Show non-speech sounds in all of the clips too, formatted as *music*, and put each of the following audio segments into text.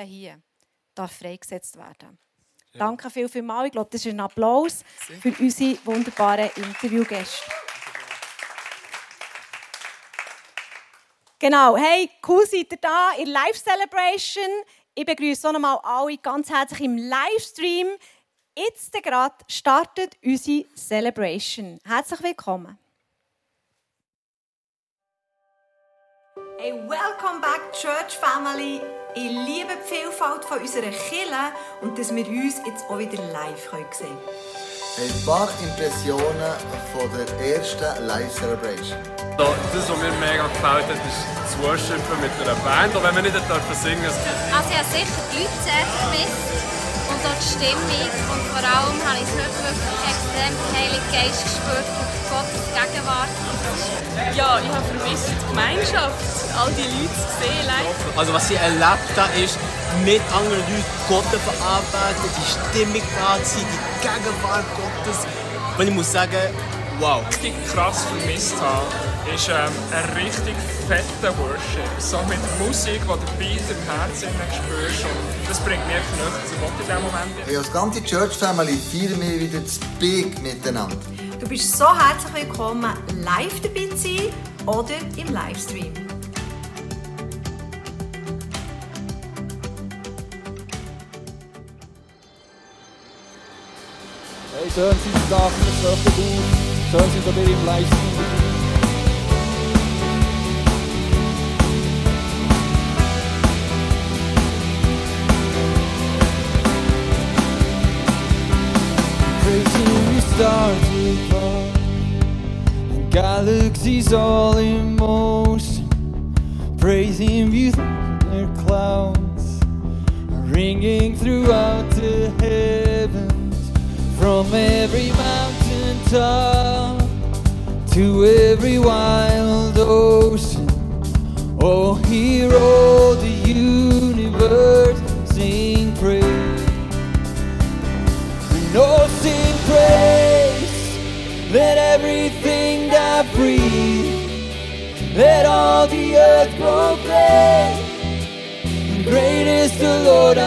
hier darf freigesetzt werden. Ja. Danke viel, viel mal. Ich glaube, das ist ein Applaus für unsere wunderbaren Interviewgäste. Genau, hey, cool seid ihr da in Live Celebration. Ich begrüße auch nochmal alle ganz herzlich im Livestream. Jetzt gerade startet unsere Celebration. Herzlich willkommen. Hey, welcome back, Church Family. Ich liebe die Vielfalt von unserer Kirche und dass wir uns jetzt auch wieder live sehen können. Hey, ein paar Impressionen von der ersten Live-Celebration. Das, was mir mega gefällt hat, ist das Worshipen mit einer Band, auch wenn wir nicht dürfen singen Also ich habe sicher die Leute sehr vermisst auch die Stimmung und vor allem habe ich heute wirklich extrem den Heiligen Geist gespürt und Gottes Gegenwart. Ja, ich habe vermisst die Gemeinschaft, all die Leute zu sehen. Also was ich erlebt habe, ist, mit anderen Leuten Gott verarbeiten, die Stimmung da zu sein, die Gegenwart Gottes. Und ich muss sagen, wow. Was ich krass vermisst habe, ist ähm, ein richtig fetter Worship. So mit Musik, die du Beat im Herzen spürst. Und das bringt mich näher zu Gott in diesem Moment. Hey, als ganze Church Family feiern wir wieder das Big miteinander. Du bist so herzlich willkommen, live dabei zu sein oder im Livestream. Hey, schön sind Sie da gut. Schön sind Sie wieder im Livestream galaxies all in motion Praising you through their clouds Ringing throughout the heavens from every mountain top to every wild ocean. Oh, all the universe sing praise. And oh, sing praise. Let everything that breathes, let all the earth proclaim. Great is the Lord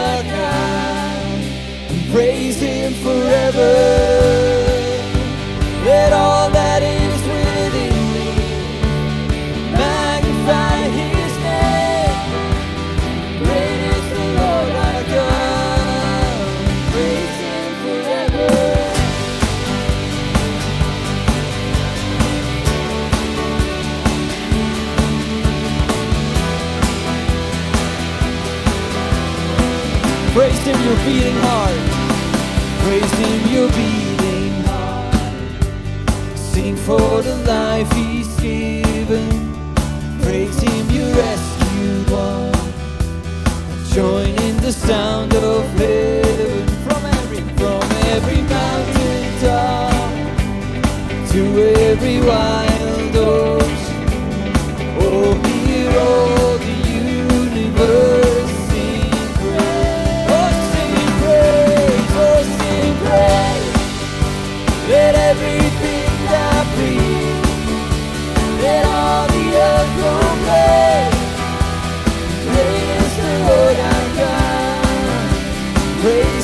Praise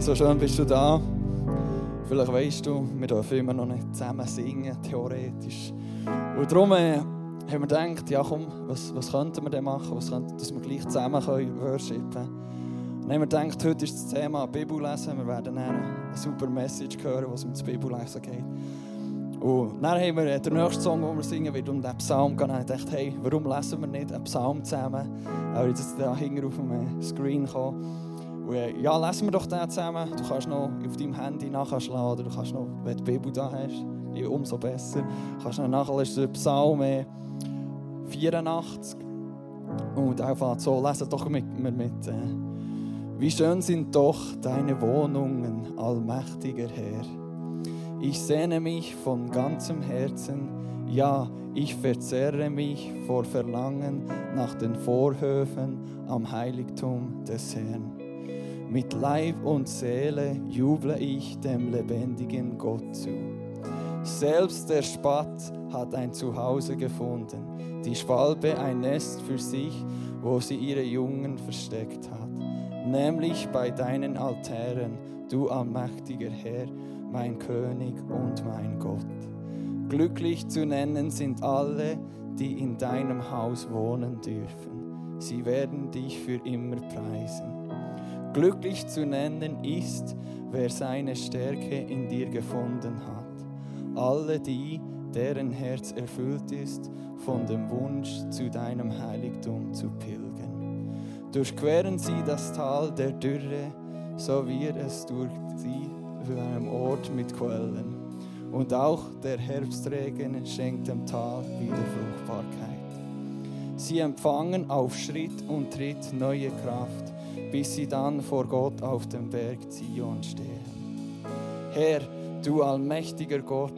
so schön bist du da. Vielleicht weißt du, wir dürfen immer noch nicht zusammen singen, theoretisch. Und darum äh, haben wir gedacht, ja komm, was, was könnten wir denn machen, was könnten, dass wir gleich zusammen können worshipen können. Dann haben wir gedacht, heute ist das Thema Bibel lesen. Wir werden dann eine super Message hören, was um das Bibellesen geht. Und dann haben wir äh, den nächsten Song, den wir singen, wird um den Psalm gehen. Und ich dachte, hey, warum lesen wir nicht einen Psalm zusammen? Aber jetzt da hinten auf dem äh, Screen kommen. Äh, ja, lesen wir doch den zusammen. Du kannst noch auf deinem Handy nachschlagen oder du kannst noch, wenn du die Bibel da hast, umso besser. Du kannst noch nachlesen, Psalm 84. Und einfach so, lesen doch mit, mit, mit äh, wie schön sind doch deine Wohnungen, allmächtiger Herr. Ich sehne mich von ganzem Herzen, ja, ich verzerre mich vor Verlangen nach den Vorhöfen am Heiligtum des Herrn. Mit Leib und Seele juble ich dem lebendigen Gott zu. Selbst der Spatt hat ein Zuhause gefunden, die Schwalbe ein Nest für sich, wo sie ihre Jungen versteckt hat, nämlich bei deinen Altären, du allmächtiger Herr, mein König und mein Gott. Glücklich zu nennen sind alle, die in deinem Haus wohnen dürfen. Sie werden dich für immer preisen. Glücklich zu nennen ist, wer seine Stärke in dir gefunden hat. Alle die, deren Herz erfüllt ist von dem Wunsch, zu deinem Heiligtum zu pilgern. Durchqueren sie das Tal der Dürre, so wird es durch sie zu einem Ort mit Quellen. Und auch der Herbstregen schenkt dem Tal wieder Fruchtbarkeit. Sie empfangen auf Schritt und Tritt neue Kraft bis sie dann vor Gott auf dem Berg Zion stehen. Herr, du allmächtiger Gott,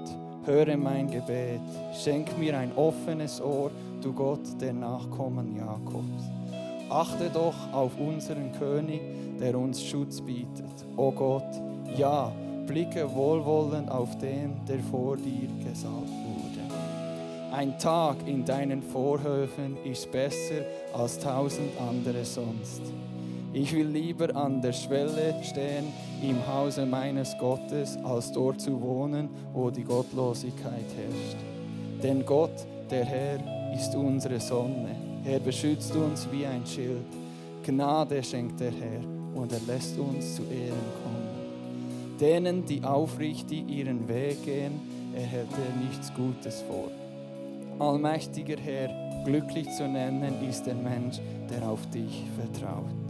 höre mein Gebet, schenk mir ein offenes Ohr, du Gott der Nachkommen Jakobs. Achte doch auf unseren König, der uns Schutz bietet. O Gott, ja, blicke wohlwollend auf den, der vor dir gesalbt wurde. Ein Tag in deinen Vorhöfen ist besser als tausend andere sonst. Ich will lieber an der Schwelle stehen im Hause meines Gottes, als dort zu wohnen, wo die Gottlosigkeit herrscht. Denn Gott, der Herr, ist unsere Sonne. Er beschützt uns wie ein Schild. Gnade schenkt der Herr und er lässt uns zu Ehren kommen. Denen, die aufrichtig ihren Weg gehen, erhält er nichts Gutes vor. Allmächtiger Herr, glücklich zu nennen ist der Mensch, der auf dich vertraut.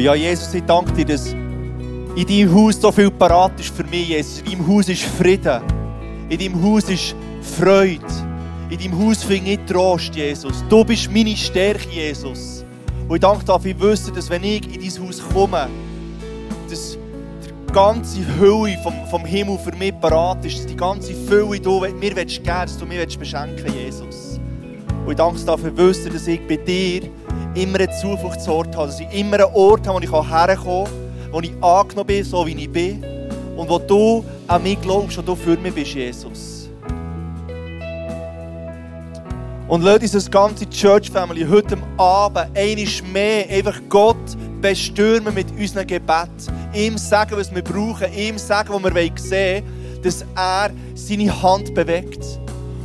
Und ja, Jesus, ich danke dir, dass in deinem Haus so viel parat ist für mich, Jesus. In deinem Haus ist Frieden. In deinem Haus ist Freude. In deinem Haus finde ich Trost, Jesus. Du bist meine Stärke, Jesus. Und ich danke ich wüsste, dass wenn ich in dein Haus komme, dass die ganze Hülle vom, vom Himmel für mich parat ist, dass die ganze Fülle du mir geben dass du mir beschenken Jesus. Und ich danke dafür, wüsste, dass ich bei dir immer einen Zufluchtsort habe, dass ich immer einen Ort habe, wo ich herkommen kann, wo ich angenommen bin, so wie ich bin, und wo du an mich glaubst und du für mich bist, Jesus. Und lass uns das ganze Church Family heute Abend einiges mehr einfach Gott bestürmen mit unseren Gebeten. Ihm sagen, was wir brauchen, ihm sagen, was wir sehen wollen, dass er seine Hand bewegt.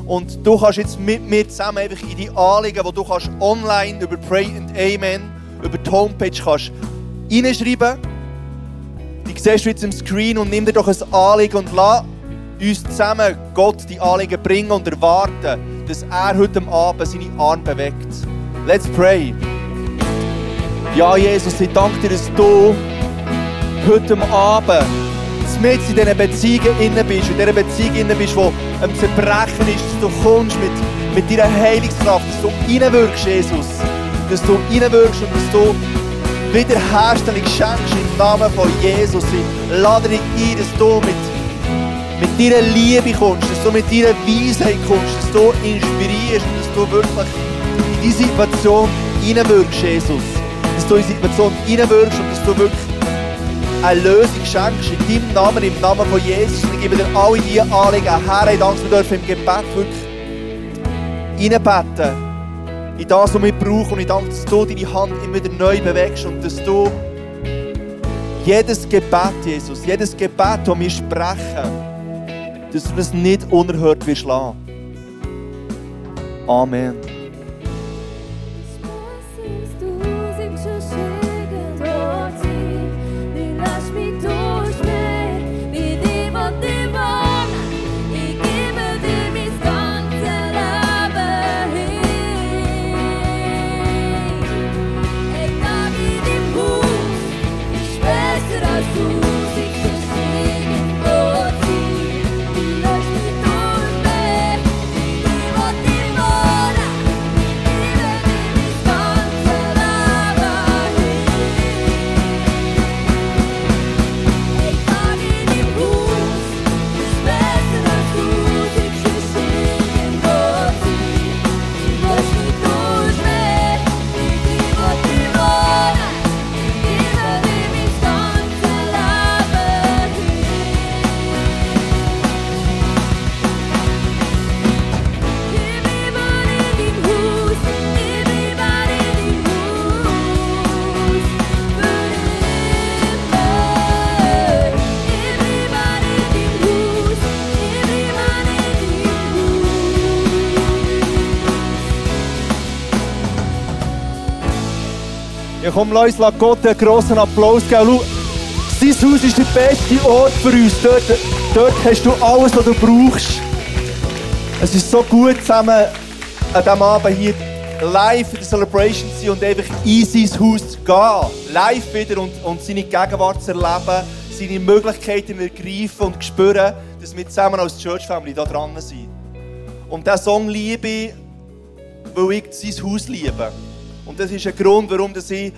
Und du kannst jetzt mit mir zusammen einfach in die Anliegen, die du kannst online über Pray and Amen, über die Homepage kannst reinschreiben. Die siehst du jetzt im Screen und nimm dir doch ein Anliegen und lass uns zusammen Gott die Anliegen bringen und erwarten, dass er heute Abend seine Arme bewegt. Let's pray. Ja, Jesus, ich danke dir, dass du heute Abend mit in diesen Beziehungen innen bist, in dieser Beziehung innen bist, die am Zerbrechen ist, dass du kommst mit, mit deiner Heilungskraft, dass du reinwirkst, Jesus. Dass du reinwirkst und dass du Wiederherstellung schenkst im Namen von Jesus. Ich lade dich ein, dass du mit, mit deiner Liebe kommst, dass du mit deiner Weisheit kommst, dass du inspirierst und dass du wirklich in diese Situation reinwirkst, Jesus. Dass du in die Situation reinwirkst und dass du wirklich eine schenkst in deinem Namen, im Namen von Jesus. Und ich gebe dir alle diese Anliegen her. Ich danke, wir dürfen im Gebet wirklich reinbeten. In das, was wir brauchen. Und ich danke, dass du deine Hand immer wieder neu bewegst und dass du jedes Gebet, Jesus, jedes Gebet, das wir sprechen, dass du das nicht unerhört wirst lassen. Amen. Komm, lass uns Gott einen grossen Applaus geben. Schau, sein Haus ist der beste Ort für uns. Dort, dort hast du alles, was du brauchst. Es ist so gut, zusammen an diesem Abend hier live in der Celebration zu sein und einfach in sein Haus zu gehen. Live wieder und, und seine Gegenwart zu erleben, seine Möglichkeiten ergreifen und spüren, dass wir zusammen als Church Family da dran sind. Und diesen Song liebe ich, weil ich sein Haus liebe. Und das ist ein Grund, warum ich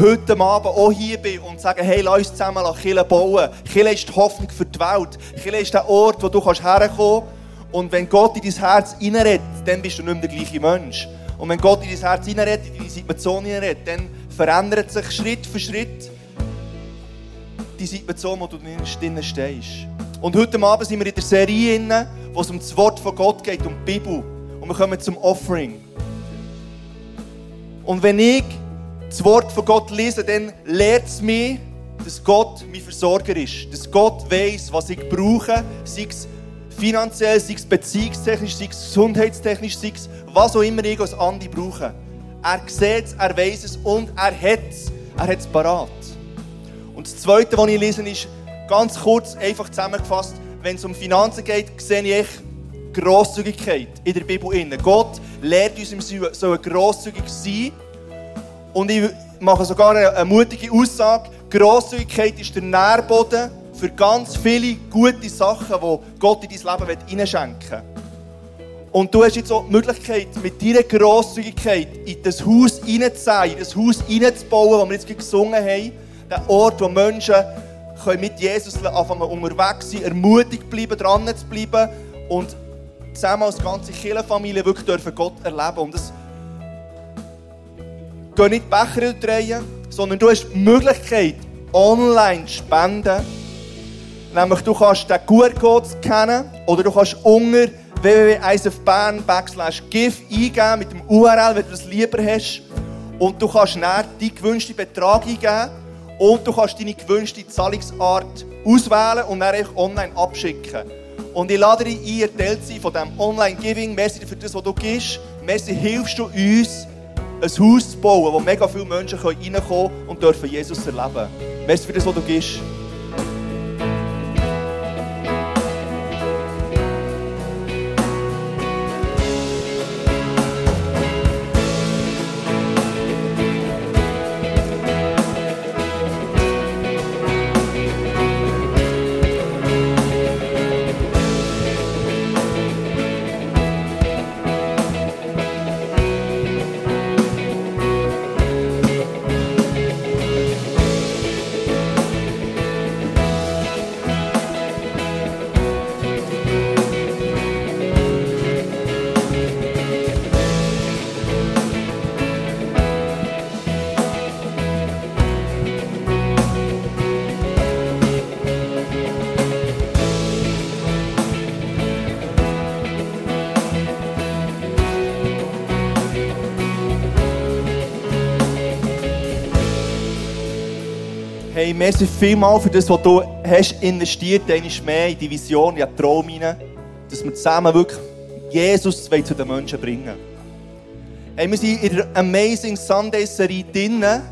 heute Abend auch hier bin und sage, hey, lass uns zusammen Kirche bauen. Kirche ist die Hoffnung für die Welt. Kirche ist der Ort, wo du herkommen kannst. Und wenn Gott in dein Herz hineinredet, dann bist du nicht mehr der gleiche Mensch. Und wenn Gott in dein Herz hineinredet, in deine Situation hineinredet, dann verändert sich Schritt für Schritt die Situation, wo du drinnen stehst. Und heute Abend sind wir in der Serie, wo es um das Wort von Gott geht, um die Bibel. Und wir kommen zum Offering. Und wenn ich das Wort von Gott lese, dann lehrt es mich, dass Gott mein Versorger ist. Dass Gott weiß, was ich brauche, sei es finanziell, sei es beziehungstechnisch, sei es gesundheitstechnisch, sei es was auch immer ich als Andi brauche. Er sieht es, er weiß es und er hat es. Er hat es parat. Und das Zweite, was ich lese, ist ganz kurz, einfach zusammengefasst, wenn es um Finanzen geht, sehe ich Grosszügigkeit in der Bibel. Gott lehrt uns, wir sollen grosszügig sein. Und ich machen sogar eine, mutige Aussage. Grosszügigkeit ist der Nährboden für ganz viele gute Sachen, die Gott in dein Leben hineinschenken will. Und du hast jetzt auch die Möglichkeit, mit deiner Grosszügigkeit in das Haus hineinzusehen, in das Haus hineinzubauen, das wir jetzt gesungen haben. Der Ort, wo Menschen können mit Jesus anfangen unterwegs sein, ermutigt bleiben, dran zu bleiben und zusammen als ganze Kirchenfamilie wirklich dürfen Gott erleben. Und das geht nicht Becher drehen, sondern du hast die Möglichkeit, online zu spenden. Nämlich, du kannst den QR-Code scannen oder du kannst unter www.isofbern backslash give eingeben mit dem URL, wenn du das lieber hast. Und du kannst dann deinen gewünschten Betrag eingeben und du kannst deine gewünschte Zahlungsart auswählen und dann online abschicken. Und ich lade dich ein, ein Teil zu sein von diesem Online-Giving. Merci für das, was du gibst. Merci, hilfst du uns, ein Haus zu bauen, wo mega viele Menschen reinkommen können und dürfen Jesus erleben. Merci für das, was du gibst. Hey, merci vielmal für das, was du hast investiert hast, mehr in die Vision, in den Traum hinein, dass wir zusammen wirklich Jesus zu den Menschen bringen. Hey, wir sind in der Amazing Sunday Serie drinnen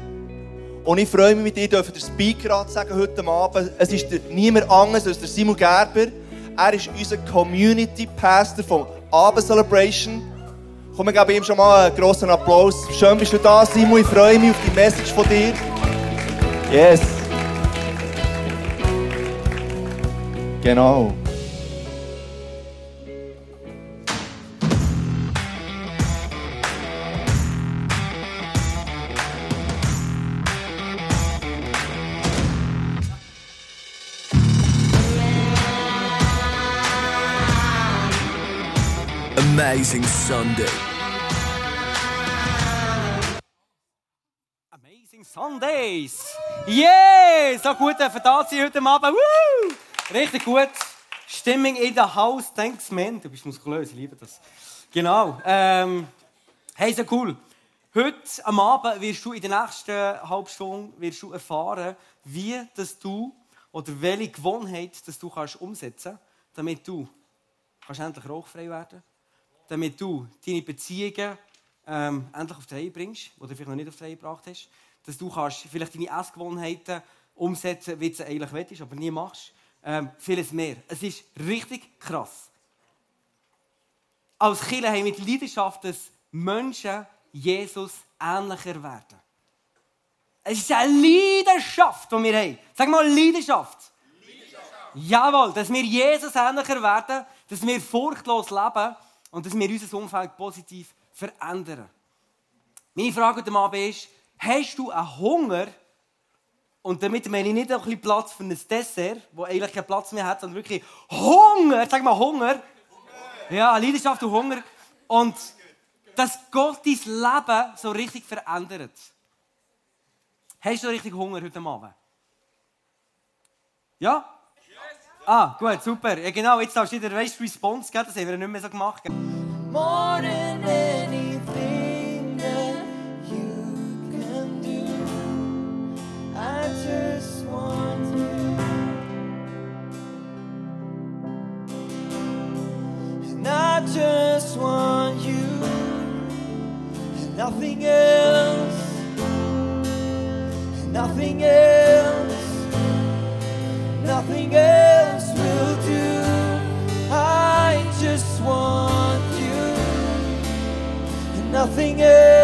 und ich freue mich mit dir, dürfen der Speaker sagen heute Abend. Es ist niemand anderes als der Simon Gerber. Er ist unser Community Pastor von Abend Celebration. Komm, wir geben ihm schon mal einen grossen Applaus. Schön bist du da, Simon. Ich freue mich auf die Message von dir. Yes. Genau. Amazing Sunday. Amazing Sundays! Yeah! So gut dürfen da sein heute Abend. Woo! Richtig gut. Stimmung in der Haus. Thanks, man. Du bist muskulös, ich liebe das. Genau. Ähm, hey, so cool. Heute am Abend wirst du in der nächsten halben Stunde wirst du erfahren, wie dass du oder welche Gewohnheit dass du kannst umsetzen kannst, damit du kannst endlich rauchfrei werden damit du deine Beziehungen ähm, endlich auf die Reihe bringst, du vielleicht noch nicht auf die Reihe gebracht hast. Dass du kannst vielleicht deine Essgewohnheiten umsetzen, wie du sie eigentlich willst, aber nie machst. Ähm, vieles mehr. Es ist richtig krass. Als Kirche haben wir die Leidenschaft, dass Menschen Jesus ähnlicher werden. Es ist eine Leidenschaft, die wir haben. Sag mal Leidenschaft. Leidenschaft. Jawohl, dass wir Jesus ähnlicher werden, dass wir furchtlos leben und dass wir unser Umfeld positiv verändern. Meine Frage heute Abend ist, hast du einen Hunger, und damit meine ich nicht ein bisschen Platz für ein Dessert, wo eigentlich keinen Platz mehr hat, sondern wirklich Hunger, sag mal Hunger. Ja, Leidenschaft und Hunger. Und dass Gott dein Leben so richtig verändert. Hast du richtig Hunger heute Abend? Ja? Ah, gut, super. Ja, genau, jetzt darfst du wieder weißt, Response geben, das haben wir nicht mehr so gemacht. More nothing else, nothing else, nothing else will do. I just want you, nothing else,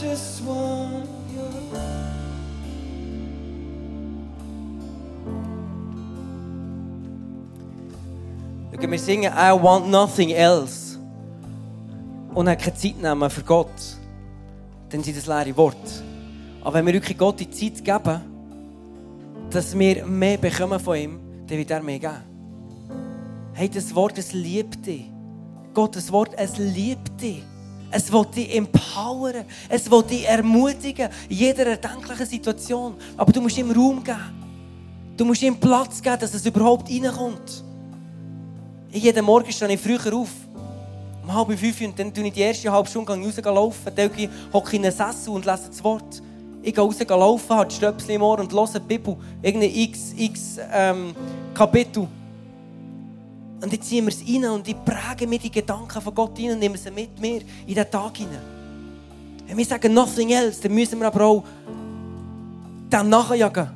just want you. Schau, wir singen I want nothing else. Und haben keine Zeit nehmen für Gott. Dann sind das leere Worte. Aber wenn wir wirklich Gott die Zeit geben, dass wir mehr bekommen von ihm, dann wird er mehr geben. Hey, das Wort, es liebt dich. Gottes Wort, es liebt dich. Es will dich empowern. Es will dich ermutigen. In jeder erdenklichen Situation. Aber du musst ihm Raum geben. Du musst ihm Platz geben, dass es überhaupt reinkommt. Ich jeden Morgen stehe ich früher auf. Um halb fünf und dann tue ich die erste halbe Stunde raus laufen. Dann hocke ich in einen Sessel und lese das Wort. Ich gehe raus laufen, habe die Stöpsel im Ohr und höre die Bibel. Irgendein x, x ähm, Kapitel. Und jetzt ziehen wir es rein und ich präge mir die Gedanken von Gott rein und nehme sie mit mir in den Tag hinein. Wenn wir sagen nothing else, dann müssen wir aber auch dem nachjagen.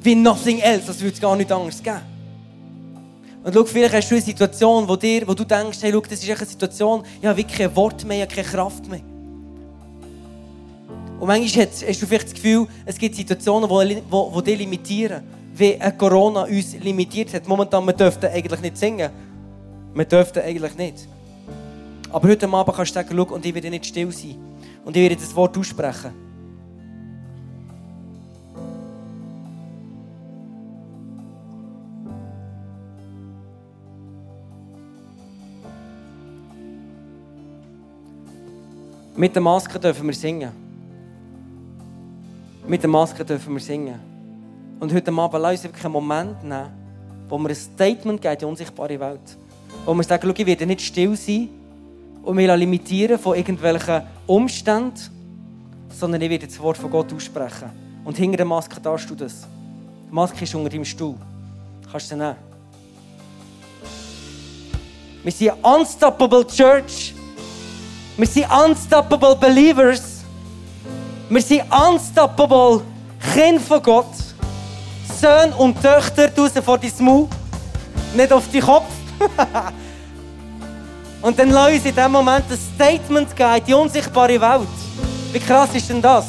Wie nothing else, das würde es gar nicht anders geben. Und schau, vielleicht hast du eine Situation, wo, dir, wo du denkst, hey, schau, das ist eine Situation, ich habe wirklich kein Wort mehr, ich habe keine Kraft mehr. Und manchmal hast, du vielleicht das Gefühl, es gibt Situationen, die dich limitieren. Wie Corona uns limitiert hat. Momentan, wir dürften eigentlich nicht singen. Wir dürften eigentlich nicht. Aber heute Abend kannst du sagen, schau, und ich werde nicht still sein. Und ich werde das Wort aussprechen. Mit der Maske dürfen wir singen. Mit der Maske dürfen wir singen. Und heute Abend lass uns wirklich einen Moment nehmen, wo wir ein Statement geben die unsichtbare Welt. Wo wir sagen, schau, ich werde nicht still sein und mich limitieren von irgendwelchen Umständen, sondern ich werde das Wort von Gott aussprechen. Und hinter der Maske darfst du das. Die Maske ist unter deinem Stuhl. Kannst du sie nehmen? Wir sind eine Unstoppable Church. Wir sind Unstoppable Believers. Wir sind Unstoppable Kinder von Gott. Söhne und Töchter raus vor dein Maul. Nicht auf den Kopf. *laughs* und dann lass uns in diesem Moment ein Statement geben die unsichtbare Welt. Wie krass ist denn das?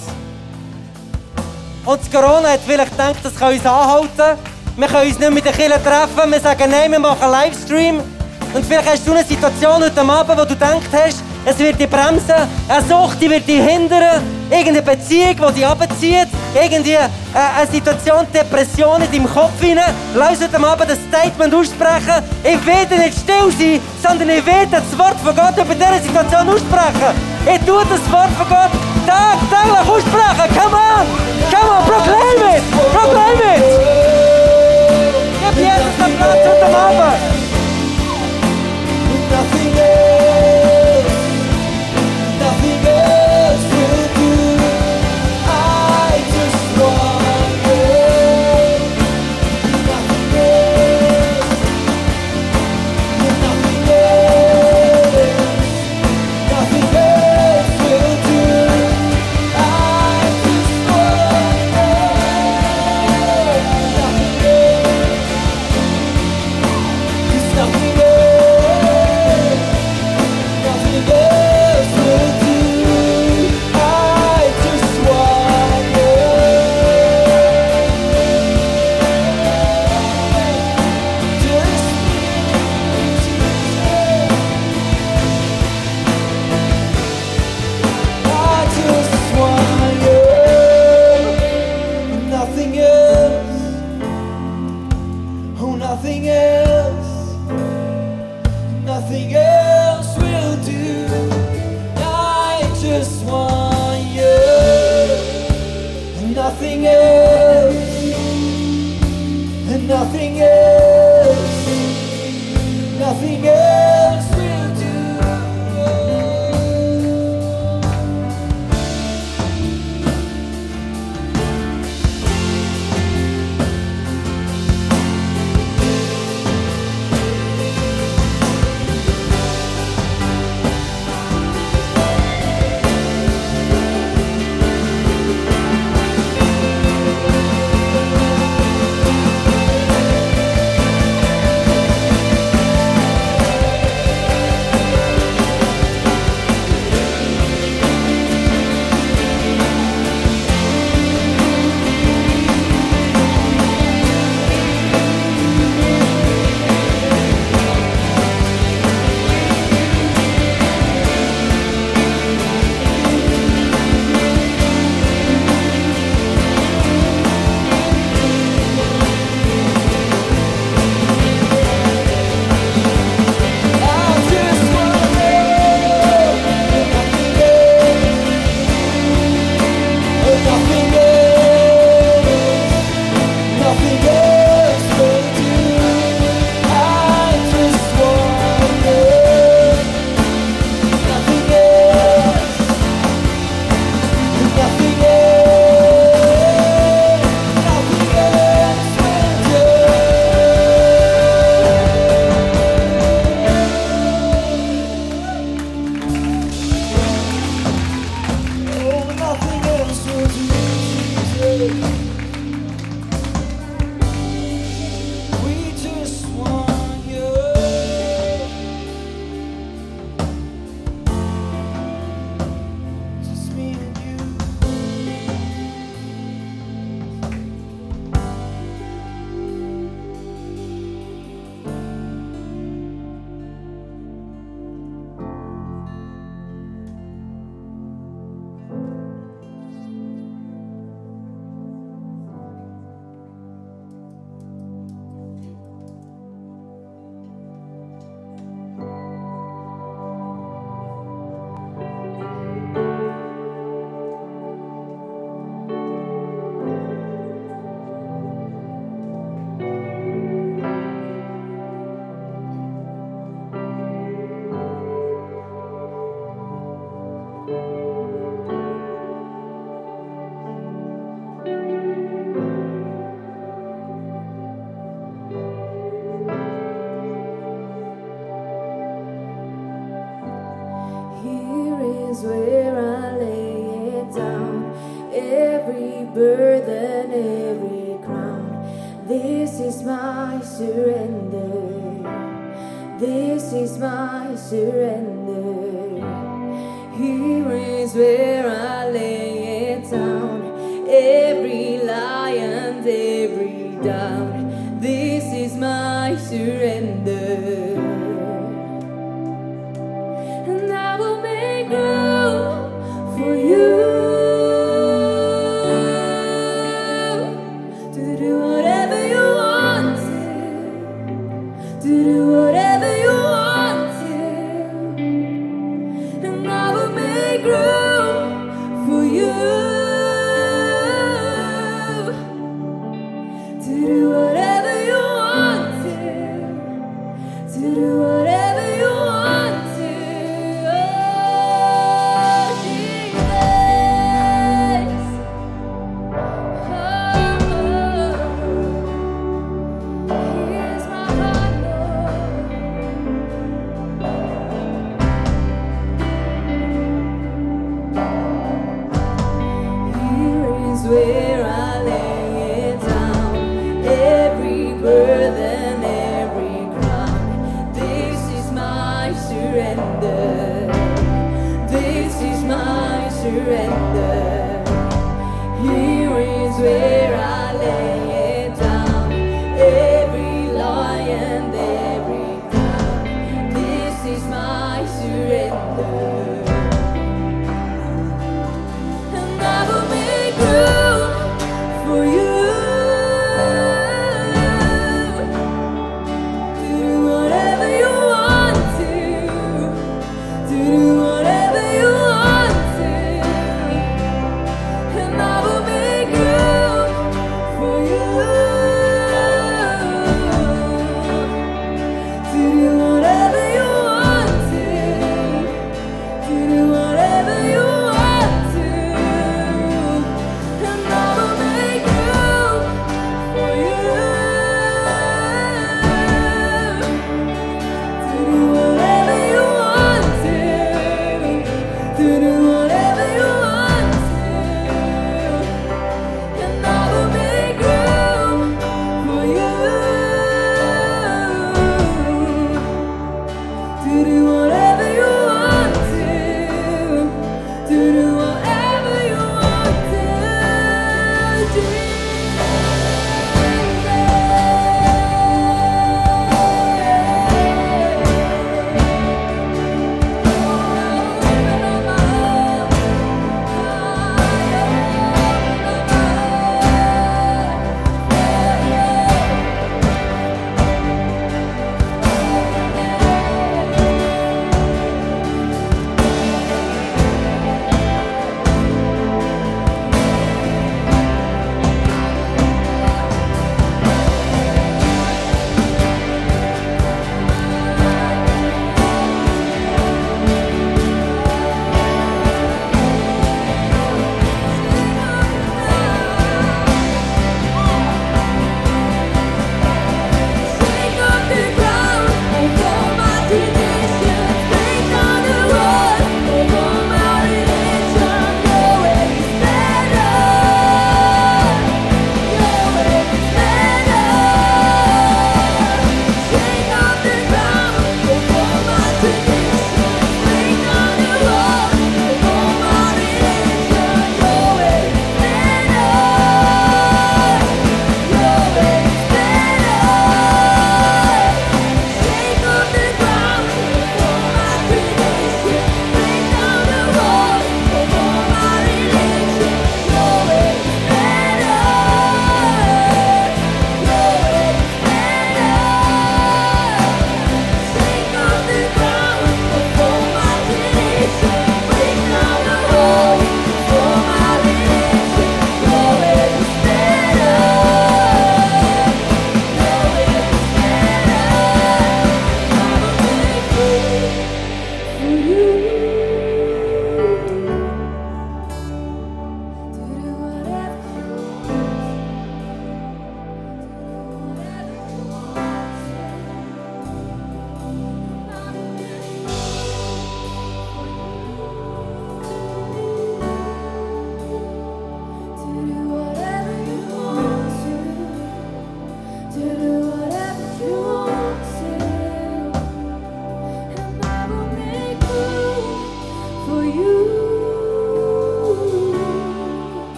Und das Corona hat vielleicht gedacht, das kann uns anhalten. Wir können uns nicht mit den Kindern treffen. Wir sagen, nein, wir machen einen Livestream. Und vielleicht hast du eine Situation heute Abend, wo du gedacht hast, es wird dich bremsen, eine Sucht die wird dich hindern, irgendeine Beziehung, die dich abzieht, irgendwie äh, eine Situation, Depression in deinem Kopf hinein. Lass heute Abend ein Statement aussprechen. Ich werde nicht still sein, sondern ich werde das Wort von Gott über diese Situation aussprechen. Ich tue das Wort von Gott tagtäglich aussprechen. Come on! Come on, proclaim it! Proclaim it! Gib Jesus einen Platz heute Abend!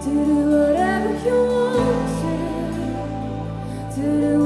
To do whatever you want to. Do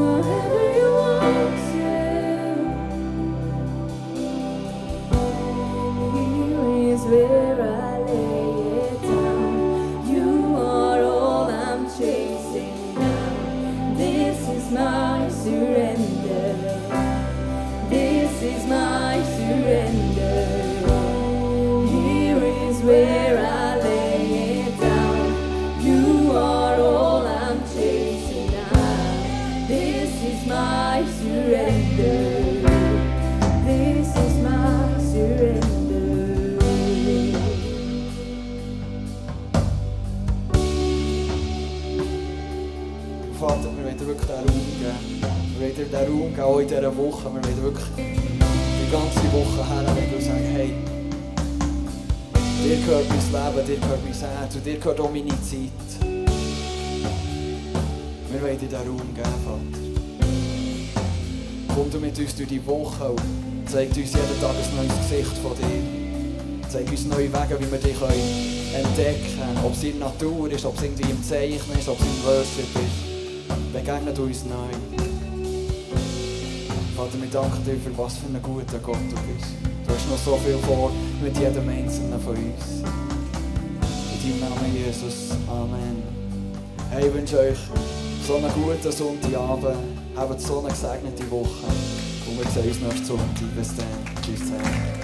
durch die Woche und zeig uns jeden Tag ein neues Gesicht von dir. Zeig uns neue Wege, wie wir dich entdecken können. Ob es in der Natur ist, ob es irgendwie im Zeichen ist, ob es im Worship ist. Begegnet uns neu. Vater, wir danken dir für was für ein guter Gott du bist. Du hast noch so viel vor mit jedem Einzelnen von uns. In deinem Namen Jesus. Amen. Hey, ich wünsche euch so einen guten Sonntagabend. Habt so eine gesegnete Woche. Und wir sehen uns nächsten Sonntag. Bis dann. Tschüss zusammen.